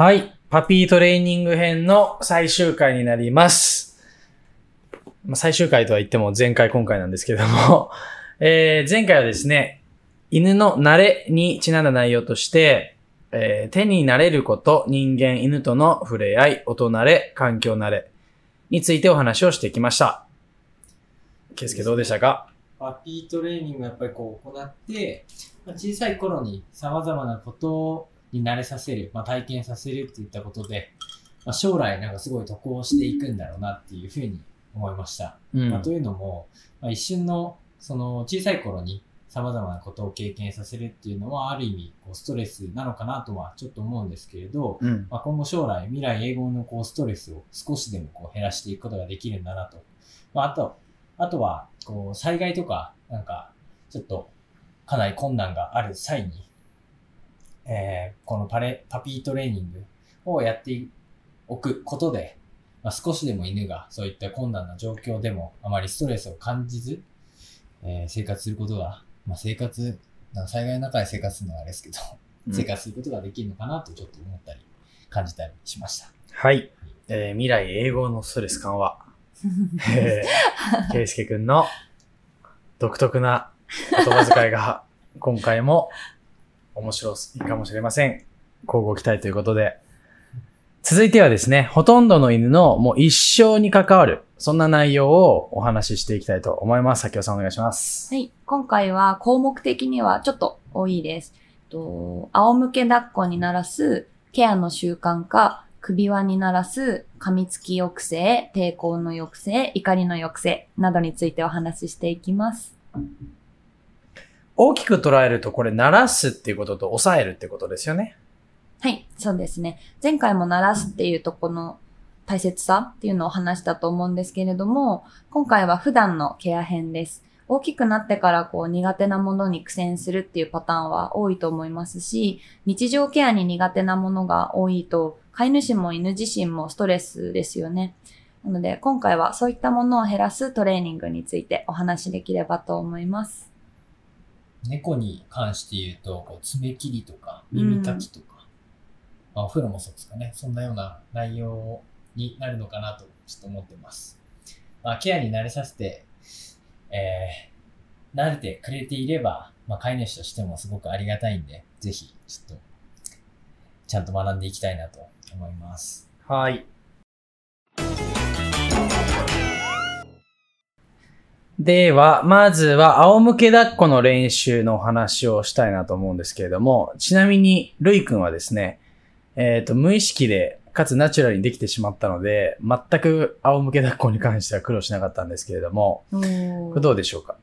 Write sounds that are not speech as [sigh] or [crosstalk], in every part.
はい。パピートレーニング編の最終回になります。まあ、最終回とは言っても前回今回なんですけども、[laughs] えー前回はですね、犬の慣れにちなんだ内容として、えー手に慣れること、人間、犬との触れ合い、音慣れ、環境慣れについてお話をしてきました。ケイスケどうでしたか？パピートレーニングをやっぱりこう行って、ま、小さい頃に様々なことをに慣れさせる、まあ、体験させるっていったことで、まあ、将来なんかすごい得をしていくんだろうなっていうふうに思いました。うまあ、というのも、まあ、一瞬のその小さい頃に様々なことを経験させるっていうのはある意味こうストレスなのかなとはちょっと思うんですけれど、うん。まあ、今後将来未来英語のこうストレスを少しでもこう減らしていくことができるんだなと。まあ、あと、あとは、こう、災害とか、なんか、ちょっと、かなり困難がある際に、えーこのパレ、パピートレーニングをやっておくことで、まあ、少しでも犬がそういった困難な状況でもあまりストレスを感じず、えー生活することが、まあ、生活、災害の中で生活するのはあれですけど、生活することができるのかなとちょっと思ったり、感じたりしました。はい。えー未来英語のストレス緩和。えー、ケイスケくんの独特な言葉遣いが今回も面白いかもしれません。交互期待ということで。続いてはですね、ほとんどの犬のもう一生に関わる、そんな内容をお話ししていきたいと思います。先ほさんお願いします。はい。今回は項目的にはちょっと多いです。と仰向け抱っこにならす、ケアの習慣化、首輪にならす、噛みつき抑制、抵抗の抑制、怒りの抑制などについてお話ししていきます。大きく捉えるとこれ、鳴らすっていうことと抑えるってことですよね。はい、そうですね。前回も鳴らすっていうとこの大切さっていうのを話したと思うんですけれども、今回は普段のケア編です。大きくなってからこう苦手なものに苦戦するっていうパターンは多いと思いますし、日常ケアに苦手なものが多いと、飼い主も犬自身もストレスですよね。なので今回はそういったものを減らすトレーニングについてお話しできればと思います。猫に関して言うと、こう爪切りとか耳かきとか、まあ、お風呂もそうですかね。そんなような内容になるのかなとちょっと思ってます。まあ、ケアに慣れさせて、えー、慣れてくれていれば、まあ、飼い主としてもすごくありがたいんで、ぜひ、ちょっと、ちゃんと学んでいきたいなと思います。はい。では、まずは、仰向け抱っこの練習のお話をしたいなと思うんですけれども、ちなみに、ルイ君はですね、えっ、と、無意識で、かつナチュラルにできてしまったので、全く仰向け抱っこに関しては苦労しなかったんですけれども、これどうでしょうか？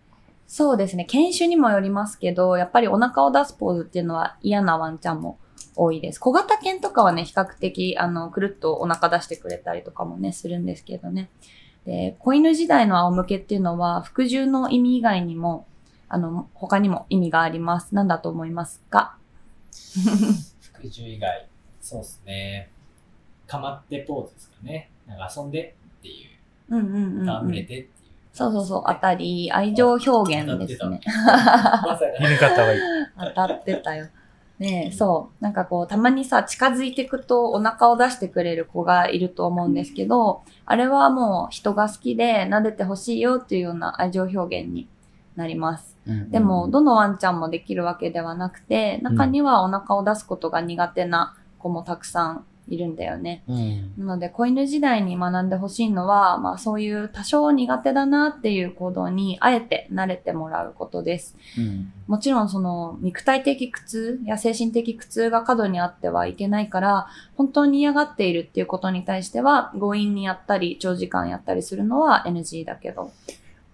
そうですね。犬種にもよりますけど、やっぱりお腹を出すポーズっていうのは嫌なワンちゃんも多いです。小型犬とかはね、比較的、あの、くるっとお腹出してくれたりとかもね、するんですけどね。で、子犬時代の仰向けっていうのは、服従の意味以外にも、あの、他にも意味があります。何だと思いますか？[laughs] 服従以外、そうですね。かまってポーズですかね。なんか遊んでっていう、うんうんうん、うん。戯れてっていう。そうそうそう、あたり、愛情表現ですね。[laughs] まさか犬飼った方がいい。当たってたよ。ねえ、そう。なんかこう、たまにさ、近づいていくとお腹を出してくれる子がいると思うんですけど、あれはもう人が好きで撫でてほしいよっていうような愛情表現になります。でも、どのワンちゃんもできるわけではなくて、中にはお腹を出すことが苦手な子もたくさんいるんだよね。うん、なので、子犬時代に学んでほしいのは、まあそういう多少苦手だなっていう行動にあえて慣れてもらうことです。うん。もちろんその肉体的苦痛や精神的苦痛が過度にあってはいけないから、本当に嫌がっているっていうことに対しては、強引にやったり、長時間やったりするのは NG だけど。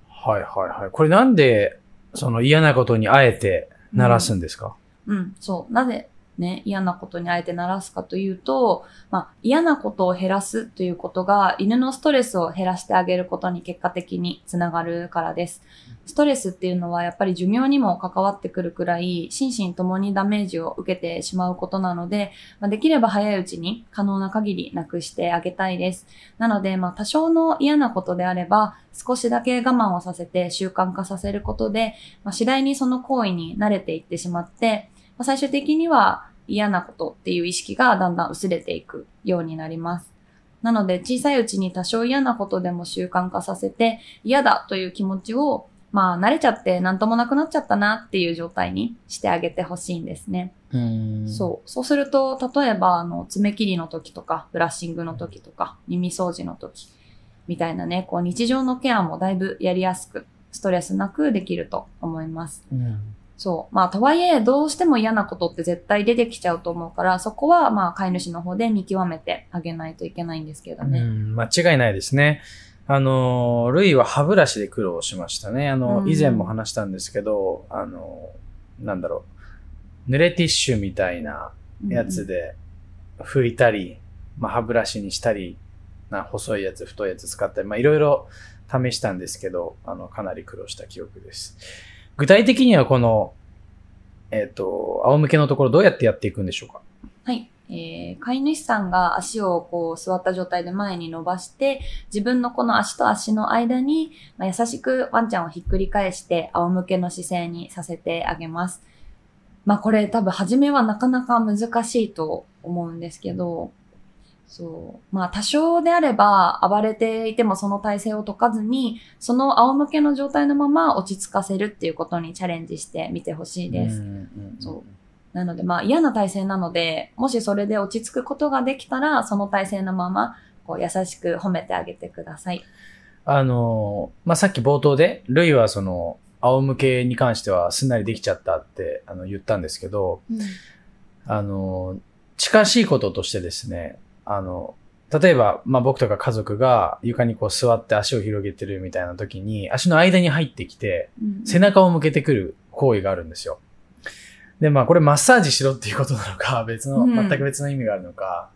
はいはいはい。これなんで、その嫌なことにあえて鳴らすんですか、うん、そう。なぜね、嫌なことにあえて鳴らすかというと、まあ、嫌なことを減らすということが犬のストレスを減らしてあげることに結果的につながるからです。ストレスっていうのはやっぱり寿命にも関わってくるくらい心身ともにダメージを受けてしまうことなので、まあ、できれば早いうちに可能な限りなくしてあげたいです。なので、まあ多少の嫌なことであれば少しだけ我慢をさせて習慣化させることで、まあ、次第にその行為に慣れていってしまって、まあ、最終的には嫌なことっていう意識がだんだん薄れていくようになります。なので小さいうちに多少嫌なことでも習慣化させて嫌だという気持ちをまあ慣れちゃってなんともなくなっちゃったなっていう状態にしてあげてほしいんですね。うんそう。そうすると、例えば、あの、爪切りの時とか、ブラッシングの時とか、耳掃除の時、みたいなね、こう、日常のケアもだいぶやりやすく、ストレスなくできると思います。うん。そう。まあ、とはいえ、どうしても嫌なことって絶対出てきちゃうと思うから、そこは、まあ、飼い主の方で見極めてあげないといけないんですけどね。うん、間違いないですね。あの、ルイは歯ブラシで苦労しましたね。あの、うん以前も話したんですけど、あの、なんだろう、濡れティッシュみたいなやつで拭いたり、まあ、歯ブラシにしたり、な細いやつ、太いやつ使ったり、まあ、いろいろ試したんですけど、あの、かなり苦労した記憶です。具体的にはこの、えっ、と、仰向けのところどうやってやっていくんでしょうか？はい。えー、飼い主さんが足をこう座った状態で前に伸ばして、自分のこの足と足の間に、まあ、優しくワンちゃんをひっくり返して仰向けの姿勢にさせてあげます。まあこれ多分初めはなかなか難しいと思うんですけど、そう。まあ多少であれば暴れていてもその体勢を解かずに、その仰向けの状態のまま落ち着かせるっていうことにチャレンジしてみてほしいです。うんうんうんそうなので、まあ嫌な体勢なので、もしそれで落ち着くことができたら、その体勢のまま、こう優しく褒めてあげてください。あの、まあ、さっき冒頭で、ルイはその、仰向けに関してはすんなりできちゃったってあの言ったんですけど、あの、近しいこととしてですね、あの、例えば、まあ、僕とか家族が床にこう座って足を広げてるみたいな時に、足の間に入ってきて、うん背中を向けてくる行為があるんですよ。で、まあ、これマッサージしろっていうことなのか、[laughs] 別の、うん全く別の意味があるのか、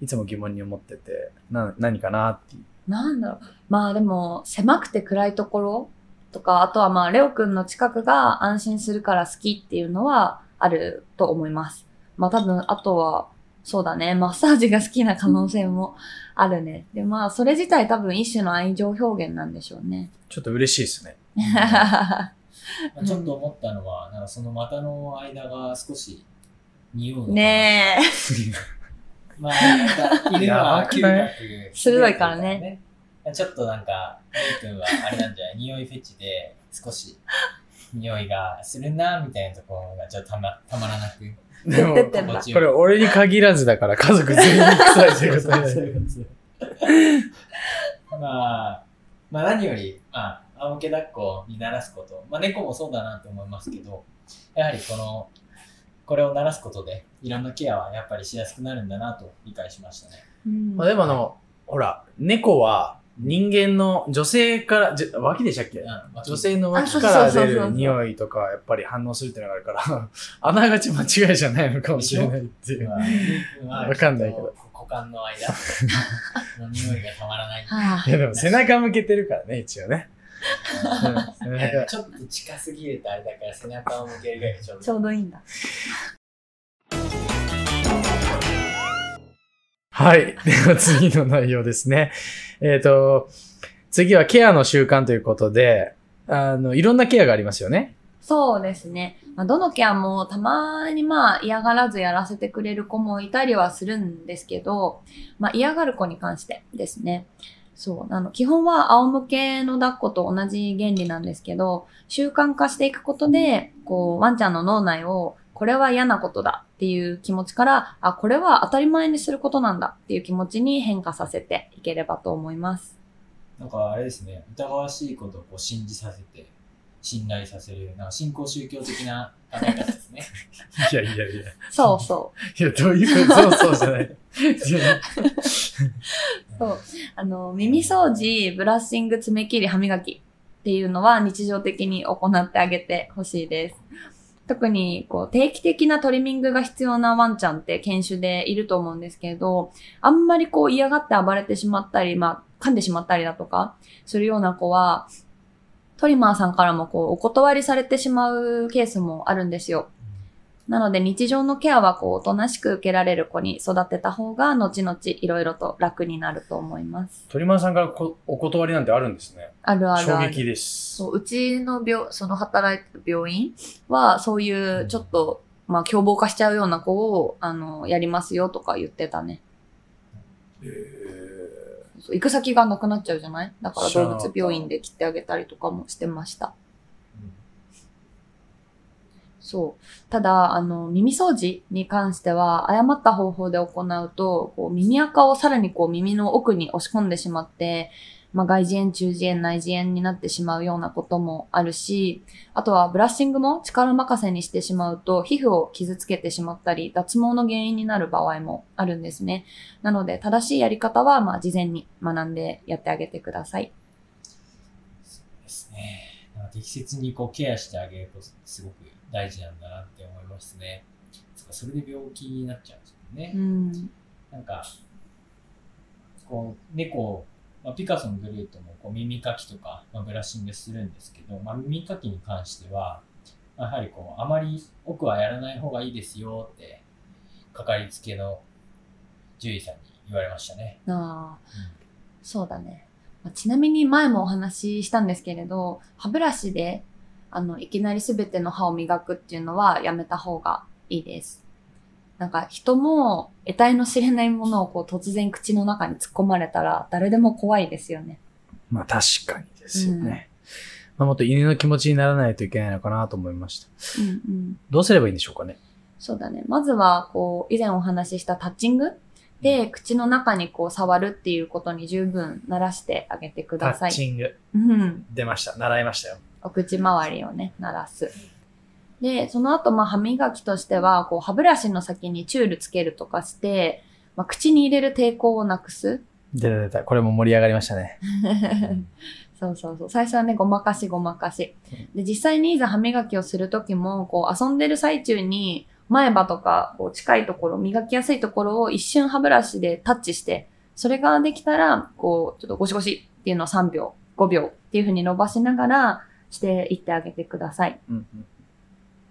いつも疑問に思ってて、な、何かなっていう。なんだろう。まあでも、狭くて暗いところとか、あとはまあ、レオくんの近くが安心するから好きっていうのはあると思います。まあ多分、あとは、そうだね、マッサージが好きな可能性もあるね。で、まあ、それ自体多分一種の愛情表現なんでしょうね。ちょっと嬉しいですね。まあちょっと思ったのは、なんかその股の間が少し匂うのかな。ねえ。[laughs] まあ、なんか犬やは嗅覚鋭いからね。ちょっとなんか、レイ君はあれなんじゃない？匂いフェチで少し匂いがするな、みたいなところがちょっとたまたまらなく。でも、これ俺に限らずだから家族全員臭いってことになそうる。そ [laughs] うまあ、まあ何より、まあ、仰向け抱っこに慣らすこと、まあ猫もそうだなと思いますけど、やはりこの、これを慣らすことで、いろんなケアはやっぱりしやすくなるんだなと理解しましたね。うんまあでもあの、ほら、猫は人間の女性から、じゃ脇でしたっけ？女性の脇あから出るそうそうそうそう匂いとか、やっぱり反応するっていうのがあるから、[laughs] あながち間違いじゃないのかもしれないっていう。わかんないけど股間の間 [laughs] の匂いがたまらない。はあいやでも背中向けてるからね、一応ね。[laughs] ちょっと近すぎるとあれだから背中を向けるぐらいがちょうちどょうどいいんだ。はい。では次の内容ですね。えっ、と、次はケアの習慣ということで、あの、いろんなケアがありますよね。そうですね。ま、どのケアもたまにまあ嫌がらずやらせてくれる子もいたりはするんですけど、まあ嫌がる子に関してですね。そう。あの、基本は仰向けの抱っこと同じ原理なんですけど、習慣化していくことで、こう、ワンちゃんの脳内を、これは嫌なことだっていう気持ちから、あ、これは当たり前にすることなんだっていう気持ちに変化させていければと思います。なんかあれですね、疑わしいことをこう信じさせて、信頼させる、なんか新興宗教的な考え方ですね。[laughs] いやいやいや。そうそう。いや、どういうことそうそうじゃない。[laughs] そう。あの、耳掃除、ブラッシング、爪切り、歯磨きっていうのは日常的に行ってあげてほしいです。特に、こう、定期的なトリミングが必要なワンちゃんって犬種でいると思うんですけど、あんまりこう嫌がって暴れてしまったり、まあ、噛んでしまったりだとか、するような子は、トリマーさんからもこう、お断りされてしまうケースもあるんですよ。なので日常のケアはこう、おとなしく受けられる子に育てた方が、後々いろいろと楽になると思います。鳥間さんからこお断りなんてあるんですね。あるある衝ある。撃です。そう、うちの病、その働いてる病院は、そういうちょっとまあ凶暴化しちゃうような子を、あの、やりますよとか言ってたね。そう行く先がなくなっちゃうじゃない？だから動物病院で切ってあげたりとかもしてました。そう。ただ、あの、耳掃除に関しては、誤った方法で行うと、こう耳垢をさらにこう耳の奥に押し込んでしまって、まあ、外耳炎、中耳炎、内耳炎になってしまうようなこともあるし、あとはブラッシングも力任せにしてしまうと、皮膚を傷つけてしまったり、脱毛の原因になる場合もあるんですね。なので、正しいやり方は、まあ、事前に学んでやってあげてください。そうですね。適切にこうケアしてあげるとすごく大事なんだなって思いますね。そっかそれで病気になっちゃうんですよね。うん。なんか、こう、猫、まあ、ピカソのグルートもこう耳かきとか、まあ、ブラッシングするんですけど、まあ、耳かきに関しては、まあやはりこう、あまり奥はやらない方がいいですよって、かかりつけの獣医さんに言われましたね。ああ、そうだね。まあちなみに前もお話ししたんですけれど、歯ブラシで、あの、いきなりすべての歯を磨くっていうのはやめた方がいいです。なんか人も得体の知れないものをこう突然口の中に突っ込まれたら誰でも怖いですよね。まあ確かにですよね。まあ、もっと犬の気持ちにならないといけないのかなと思いました。うんうん。どうすればいいんでしょうかね？そうだね。まずは、こう、以前お話ししたタッチングで、口の中にこう触るっていうことに十分慣らしてあげてくタださい。ッチング。うん。出ました。習いましたよ。お口周りをね、鳴らす。で、その後、まあ、歯磨きとしては、こう、歯ブラシの先にチュールつけるとかして、まあ、口に入れる抵抗をなくす。出た出た。これも盛り上がりましたね。[laughs] そうそうそう。最初はね、ごまかしごまかし。で、実際にいざ歯磨きをするときも、こう、遊んでる最中に、前歯とか、こう、近いところ、磨きやすいところを一瞬歯ブラシでタッチして、それができたら、こう、ちょっとゴシゴシっていうのを3秒、5秒っていう風に伸ばしながらしていってあげてください。うんうん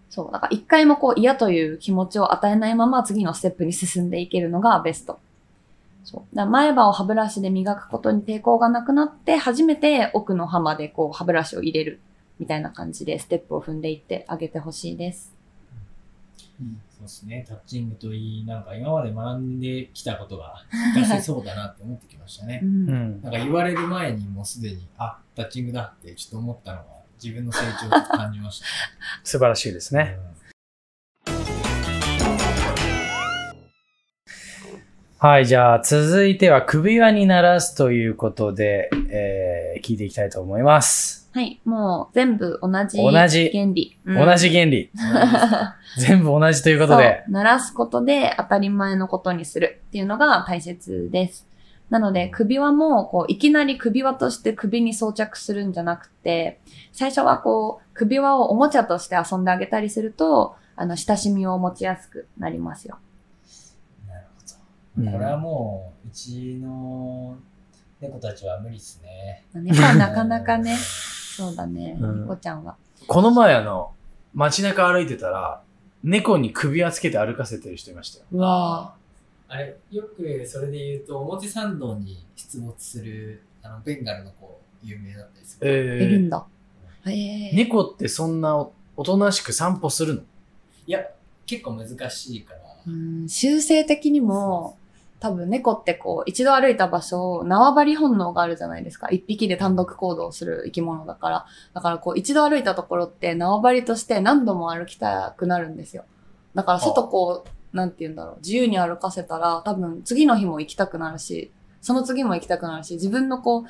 そう。だから一回もこう嫌という気持ちを与えないまま次のステップに進んでいけるのがベスト。そう。だ前歯を歯ブラシで磨くことに抵抗がなくなって、初めて奥の歯までこう歯ブラシを入れる。みたいな感じでステップを踏んでいってあげてほしいです。そうですね。タッチングといい、なんか今まで学んできたことが活かせそうだなって思ってきましたねう。ん。うん。なんか言われる前にもうすでに、あ、タッチングだってちょっと思ったのが自分の成長を感じました、[laughs] 素晴らしいですね。はい、じゃあ続いては首輪にならすということで、えー、聞いていきたいと思います。はい。もう全部同じ同じ原理。うん同じ原理。[laughs] 全部同じということで。鳴らすことで当たり前のことにするっていうのが大切です。なので、首輪も、こう、いきなり首輪として首に装着するんじゃなくて、最初はこう、首輪をおもちゃとして遊んであげたりすると、あの、親しみを持ちやすくなりますよ。なるほうんど。これはもう、うちの猫たちは無理ですね。猫はなかなかね、[laughs] そうだね、うん猫ちゃんは。この前あの、街中歩いてたら、猫に首輪つけて歩かせてる人いましたよ。うわあれ、よくそれで言うと、表参道に出没する、あの、ベンガルの子、有名だったりする。えー、いるんだ。ええ猫ってそんなおおとなしく散歩するの？いや、結構難しいから、うん、習性的にも、多分猫ってこう、一度歩いた場所、縄張り本能があるじゃないですか。一匹で単独行動する生き物だから。だからこう、一度歩いたところって縄張りとして何度も歩きたくなるんですよ。だから外こう、なんて言うんだろう、自由に歩かせたら、多分次の日も行きたくなるし、その次も行きたくなるし、自分のこう、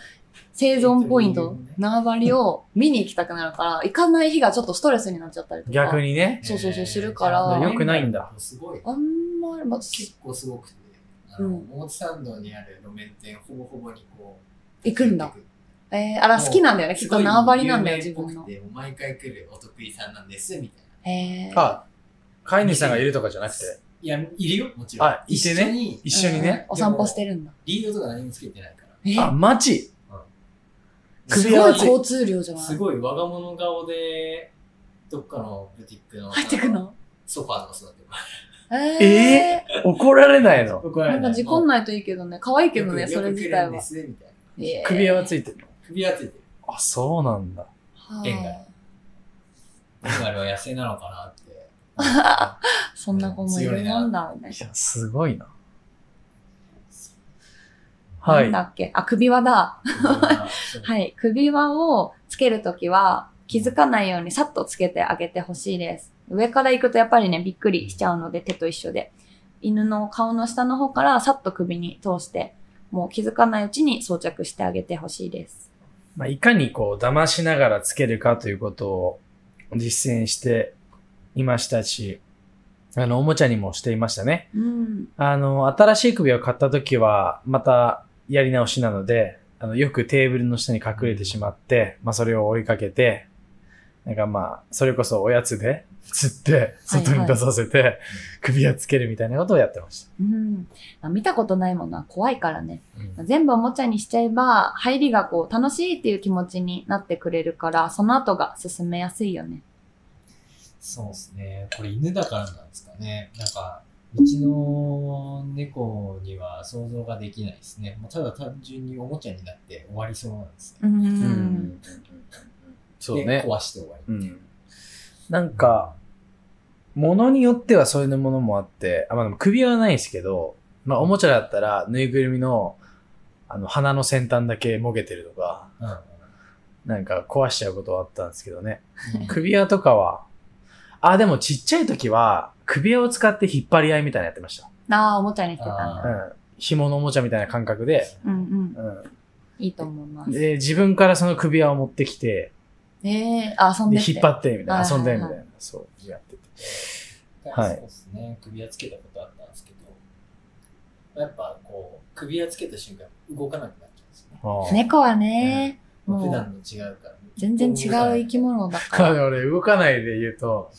生存ポイント、縄張りを見に行きたくなるから、行かない日がちょっとストレスになっちゃったりとか。逆。にね。そうそうそうするからよくないんだ。すごい。あんまり、まあ、結構すごくて、あの、うん表参道にある路面店、ほぼほぼにこう、行くんだ。えー、あら、好きなんだよね。きっと縄張りなんだよ、自分の。で、毎回来るお得意さんなんです、みたいな。へーあ、飼い主さんがいるとかじゃなくて、いや、いるよ、もちろん。あいてね。一緒に、一緒にね。うん。お散歩してるんだ。リードとか何もつけてないから。え？あ、街。す首輪はごい交通量じゃない？すごい我が物顔で、どっかのブティックの入ってくの？ソファーとか座ってる。ええー、怒られないの？僕はなんか事故んないといいけどね。可愛いけどね、それ自体は。みたいな。えー。首輪はついてるの？首輪ついてる。あ、そうなんだ。はあベンガルベンガルは野生なのかなって [laughs] そんな子もいるもんだ、みたいいや、すごいな。な。はいなんだ。っけ？あ、首輪だ。ははい。首輪をつけるときは、気づかないようにさっとつけてあげてほしいです。上から行くとやっぱりね、びっくりしちゃうので、手と一緒で。犬の顔の下の方からさっと首に通して、もう気づかないうちに装着してあげてほしいです。まあ、いかにこう、騙しながらつけるかということを実践していましたし、あの、おもちゃにもしていましたね。うん。あの、新しい首を買った時は、またやり直しなので、あの、よくテーブルの下に隠れてしまって、まあ、それを追いかけて、なんかまあ、それこそおやつで [laughs] 釣って、外に出させて、首輪つけるみたいなことをやってました。うん。見たことないものは怖いからね。うん全部おもちゃにしちゃえば、入りがこう、楽しいっていう気持ちになってくれるから、その後が進めやすいよね。そうですね。これ犬だからなんですかね。なんか、うちの猫には想像ができないですね。もうただ単純におもちゃになって終わりそうなんですね。うん。うんそうでね。壊して終わり。うん。なんか、ものによってはそういうものもあって、あ、まあでも首はないですけど、まあおもちゃだったら、ぬいぐるみの、あの、鼻の先端だけもげてるとか、うんなんか壊しちゃうことはあったんですけどね。首輪とかは、あ、でもちっちゃい時は、首輪を使って引っ張り合いみたいなのやってました。ああ、おもちゃにしてたんうだ。ん。紐のおもちゃみたいな感覚で、うんうん。ういいと思いまん。す。で、自分からその首輪を持ってきて、ええあ、遊んで。引っ張って、みたいな、はいはいはい遊んで、みたいな、そう、やってて。はいそうですね。首輪つけたことあったんですけど、やっぱこう、首輪つけた瞬間動かなくなっちゃうんですね。猫はね、もう普段の違うから。全然違う生き物だかあら。の俺、動かないで言うと、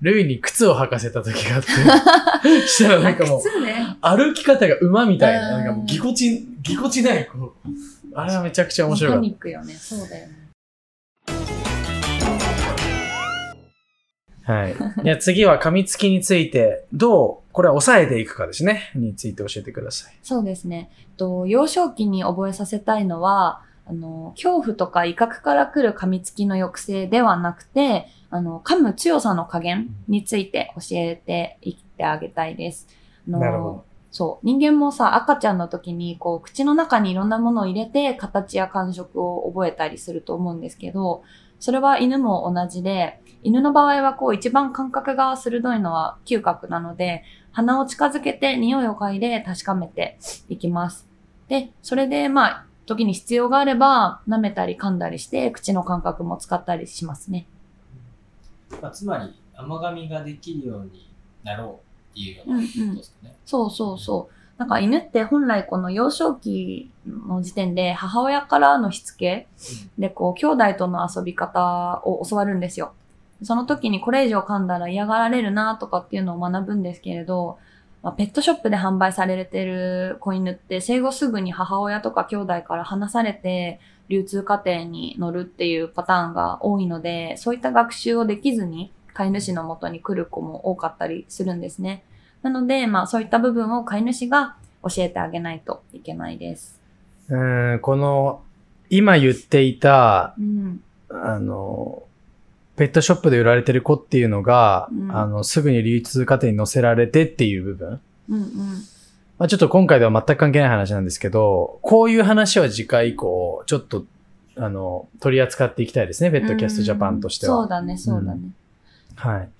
ルイに靴を履かせた時があって、[laughs] したらなんかもう。歩き方が馬みたいな、うんなんかもうぎこち、ぎこちない、こう。あれはめちゃくちゃ面白かパっニックよね。そうだよね。た。はい。いや、次は噛みつきについて、どう、これは抑えていくかですね。について教えてください。そうですね。と幼少期に覚えさせたいのは、あの、恐怖とか威嚇から来る噛みつきの抑制ではなくて、あの、噛む強さの加減について教えていってあげたいです。あのなるほど。そう。人間もさ、赤ちゃんの時に、こう、口の中にいろんなものを入れて、形や感触を覚えたりすると思うんですけど、それは犬も同じで、犬の場合はこう、一番感覚が鋭いのは嗅覚なので、鼻を近づけて匂いを嗅いで確かめていきます。で、それで、まあ、時に必要があれば、舐めたり噛んだりして、口の感覚も使ったりしますね。まあ、つまり、甘噛みができるようになろうっていうよううんうなことんで。すかね。そうそうそう。なんか犬って本来この幼少期の時点で母親からのしつけでこう兄弟との遊び方を教わるんですよ。その時にこれ以上噛んだら嫌がられるなとかっていうのを学ぶんですけれど、まあ、ペットショップで販売されてる子犬って生後すぐに母親とか兄弟から離されて流通過程に乗るっていうパターンが多いので、そういった学習をできずに飼い主の元に来る子も多かったりするんですね。なので、まあそういった部分を飼い主が教えてあげないといけないです。うーん、この、今言っていた、うん。あの、ペットショップで売られてる子っていうのが、うんあの、すぐに流通過程に乗せられてっていう部分。うんうん。まあ、ちょっと今回では全く関係ない話なんですけど、こういう話は次回以降、ちょっと、あの、取り扱っていきたいですね、ペットキャストジャパンとしては。そうだね、そうだね。はい。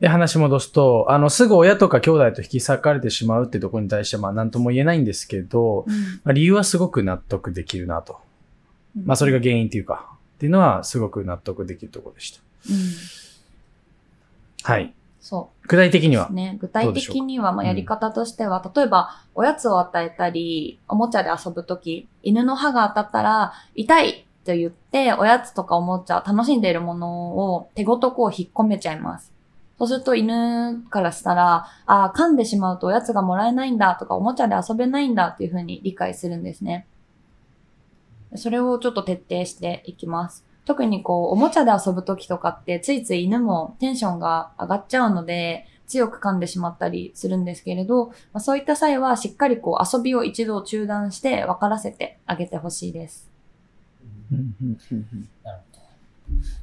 で、話戻すと、あの、すぐ親とか兄弟と引き裂かれてしまうってところに対しては、まあ、なんとも言えないんですけど、うんまあ、理由はすごく納得できるなと。まあ、それが原因っていうか、っていうのはすごく納得できるところでした。うん。はい。そ具体的には？う。。ね。具体的には、まあ、やり方としては、例えば、おやつを与えたり、おもちゃで遊ぶとき、犬の歯が当たったら、痛いと言って、おやつとかおもちゃ、楽しんでいるものを手ごとこう引っ込めちゃいます。そうすると犬からしたら、ああ、噛んでしまうとおやつがもらえないんだとか、おもちゃで遊べないんだっていうふうに理解するんですね。それをちょっと徹底していきます。特にこう、おもちゃで遊ぶときとかって、ついつい犬もテンションが上がっちゃうので、強く噛んでしまったりするんですけれど、まあ、そういった際はしっかりこう遊びを一度中断して分からせてあげてほしいです。うんうんうんうんなるほど。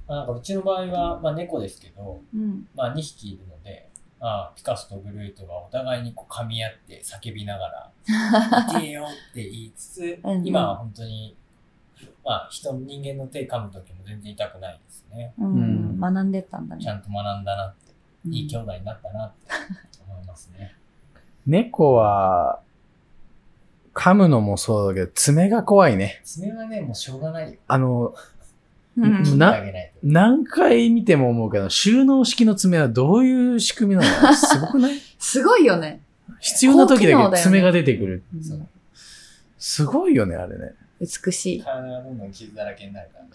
まあ、なんかうちの場合は、まあ、猫ですけど、うん。まあ、2匹いるので、まあ、ピカソとグルートがお互いにこう噛み合って叫びながら、[laughs] 痛えよって言いつつうんう、ん今は本当に、まあ、人、人間の手噛む時も全然痛くないですね。うん。うん学んでったんだね。ちゃんと学んだなって、うんいい兄弟になったなって思いますね。猫は、噛むのもそうだけど、爪が怖いね。爪はね、もうしょうがないよ。あの、うんな。何回見ても思うけど、収納式の爪はどういう仕組みなの？[laughs] すごくない？すごいよね。必要な時だけ爪が出てくる。うんそうすごいよね、あれね。美しい。体がどんどん傷だらけになるからね。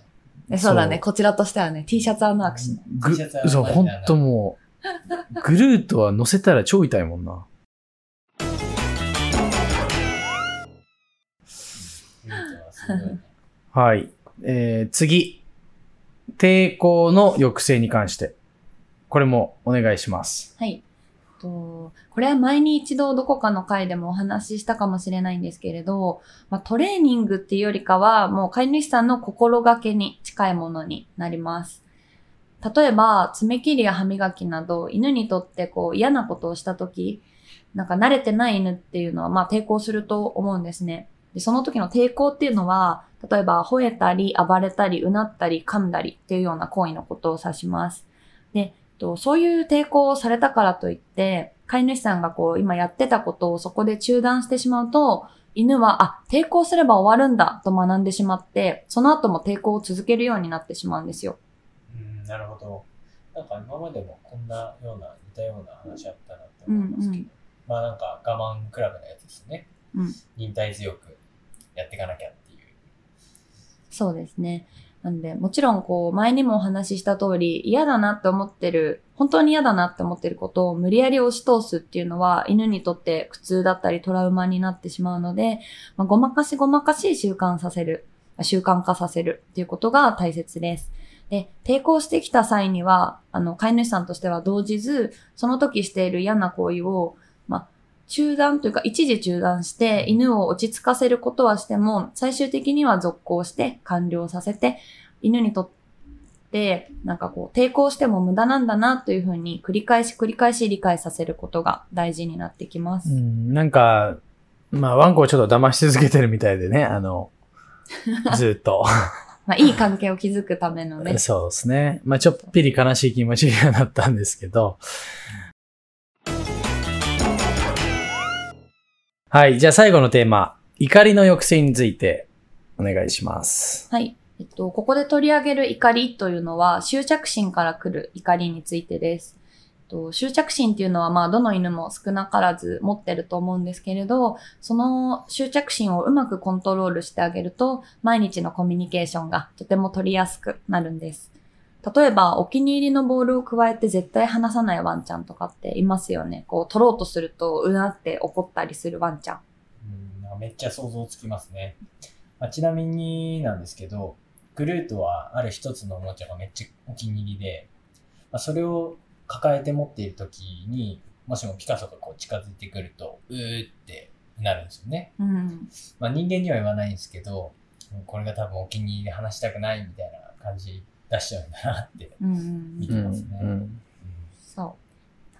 えそうだね。こちらとしてはね、T シャツ穴開くしね。ぐ T シャツはそう、ほんともう、グルートは乗せたら超痛いもんな。はい。えー、次。抵抗の抑制に関して。これもお願いします。はい。とこれは前に一度どこかの回でもお話ししたかもしれないんですけれど、まあ、トレーニングっていうよりかは、もう飼い主さんの心がけに近いものになります。例えば、爪切りや歯磨きなど、犬にとってこう嫌なことをしたとき、なんか慣れてない犬っていうのは、まあ抵抗すると思うんですね。で、その時の抵抗っていうのは、例えば吠えたり、暴れたり、うなったり、噛んだりっていうような行為のことを指します。で、そういう抵抗をされたからといって、飼い主さんがこう今やってたことをそこで中断してしまうと、犬は、あ、抵抗すれば終わるんだと学んでしまって、その後も抵抗を続けるようになってしまうんですよ。うん、なるほど。なんか今までもこんなような、似たような話あったなってうん思いますけど、うん。まあなんか我慢クラブのやつですね。うん忍耐強くやっていかなきゃっていう。そうですね。なんで、もちろんこう、前にもお話しした通り、嫌だなって思ってる、本当に嫌だなって思ってることを無理やり押し通すっていうのは、犬にとって苦痛だったりトラウマになってしまうので、まあ、ごまかしごまかし習慣させる、習慣化させるっていうことが大切です。で、抵抗してきた際には、あの、飼い主さんとしては動じず、その時している嫌な行為を、中断というか一時中断して犬を落ち着かせることはしても最終的には続行して完了させて犬にとってなんかこう抵抗しても無駄なんだなというふうに繰り返し繰り返し理解させることが大事になってきます。うん、なんか、まあ、ワンコをちょっと騙し続けてるみたいでね、あの、[laughs] ずっと。まあいい関係を築くためのね。そうですね。まあ、ちょっぴり悲しい気持ちにはなったんですけど。はい。じゃあ最後のテーマ。怒りの抑制についてお願いします。はい。えっと、ここで取り上げる怒りというのは執着心から来る怒りについてです。と執着心っていうのはまあどの犬も少なからず持ってると思うんですけれど、その執着心をうまくコントロールしてあげると毎日のコミュニケーションがとても取りやすくなるんです。例えばお気に入りのボールを加えて絶対離さないワンちゃんとかっていますよね。こう取ろうとするとうなって怒ったりするワンちゃん。うんめっちゃ想像つきますね。まあ、ちなみになんですけど、グルートはある一つのおもちゃがめっちゃお気に入りで、まあ、それを抱えて持っているときに、もしもピカソがこう近づいてくると、うーってなるんですよね。うん。まあ、人間には言わないんですけど、これが多分お気に入りで話したくないみたいな感じ出しちゃうんだなって見うん。てますね。うんそ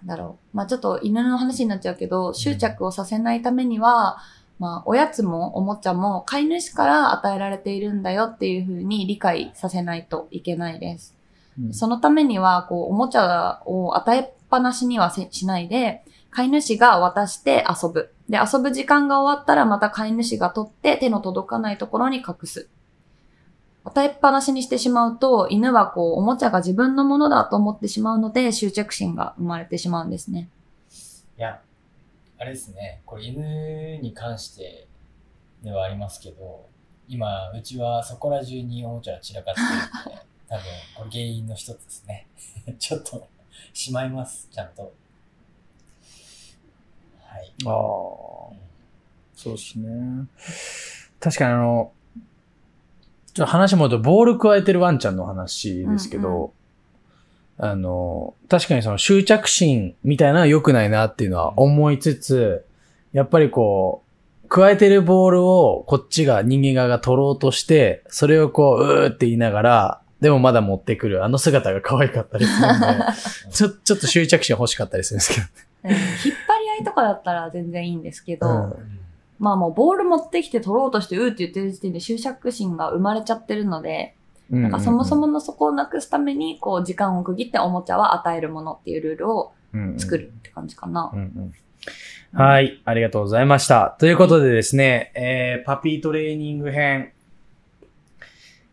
う。なんだろう。まあちょっと犬の話になっちゃうけど、執着をさせないためには、まあおやつもおもちゃも飼い主から与えられているんだよっていうふうに理解させないといけないです。うんそのためには、こう、おもちゃを与えっぱなしにはせしないで、飼い主が渡して遊ぶ。で、遊ぶ時間が終わったらまた飼い主が取って手の届かないところに隠す。与えっぱなしにしてしまうと、犬はこう、おもちゃが自分のものだと思ってしまうので、執着心が生まれてしまうんですね。いや、あれですね、これ犬に関してではありますけど、今、うちはそこら中におもちゃが散らかってるんで、[laughs] 多分、これ原因の一つですね。[laughs] ちょっと、しまいます、ちゃんと。はい。ああ。そうですね。確かにあの、ちょっと話戻ると、ボール加えてるワンちゃんの話ですけど、あの、確かにその執着心みたいなのは良くないなっていうのは思いつつ、やっぱりこう、加えてるボールをこっちが人間側が取ろうとして、それをこう、うーって言いながら、でもまだ持ってくる、あの姿が可愛かったりするんで、[laughs] ちょ、ちょっと執着心欲しかったりするんですけど。うん引っ張り合いとかだったら全然いいんですけど、うんうんまあもうボール持ってきて取ろうとしてうーって言ってる時点で執着心が生まれちゃってるので、なんかそもそものそこをなくすために、こう時間を区切っておもちゃは与えるものっていうルールを作るって感じかなう。んうんはい、ありがとうございました。ということでですね、えー、パピートレーニング編、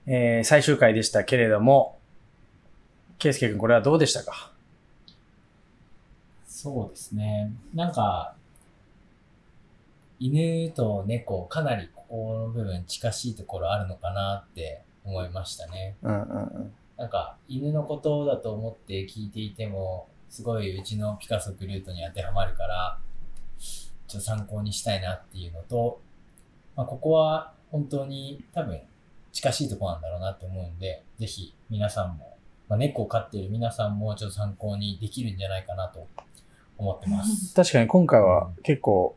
えー、最終回でしたけれども、ケイスケ君これはどうでしたか？そうですね。なんか、犬と猫、かなりここの部分近しいところあるのかなって思いましたね。うんうんうん。なんか、犬のことだと思って聞いていても、すごいうちのピカソグルートに当てはまるから、ちょっと参考にしたいなっていうのと、まあ、ここは本当に多分近しいところなんだろうなって思うんで、ぜひ皆さんも、まあ、猫を飼っている皆さんもちょっと参考にできるんじゃないかなと思ってます。確かに今回は結構、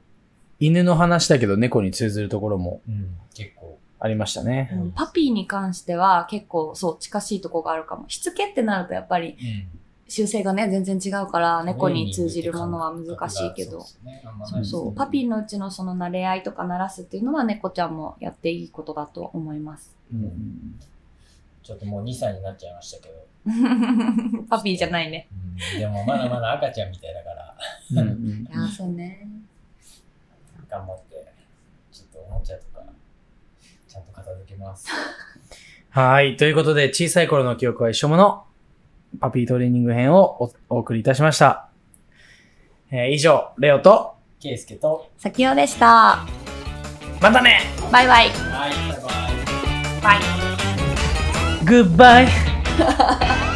犬の話だけど猫に通ずるところもうん、結構。ありましたね。うんパピーに関しては結構そう近しいとこがあるかも。しつけってなるとやっぱりうん習性がね全然違うから猫に通じるものは難しいけど。そうそうそう。パピーのうちのその慣れ合いとか慣らすっていうのは猫ちゃんもやっていいことだと思います。うんちょっともう2歳になっちゃいましたけど、[laughs] パピーじゃないね。うん、でもまだまだ赤ちゃんみたいだから、いやー、そうね。頑張って、ちょっとおもちゃとか、ちゃんと片付けます。[laughs] はい。ということで、小さい頃の記憶は一生もの、パピートレーニング編をおお送りいたしました。えー以上、レオと、ケイスケと、さきおでした。またねバイバイ。はい、バイバイ。バイ。グッバイ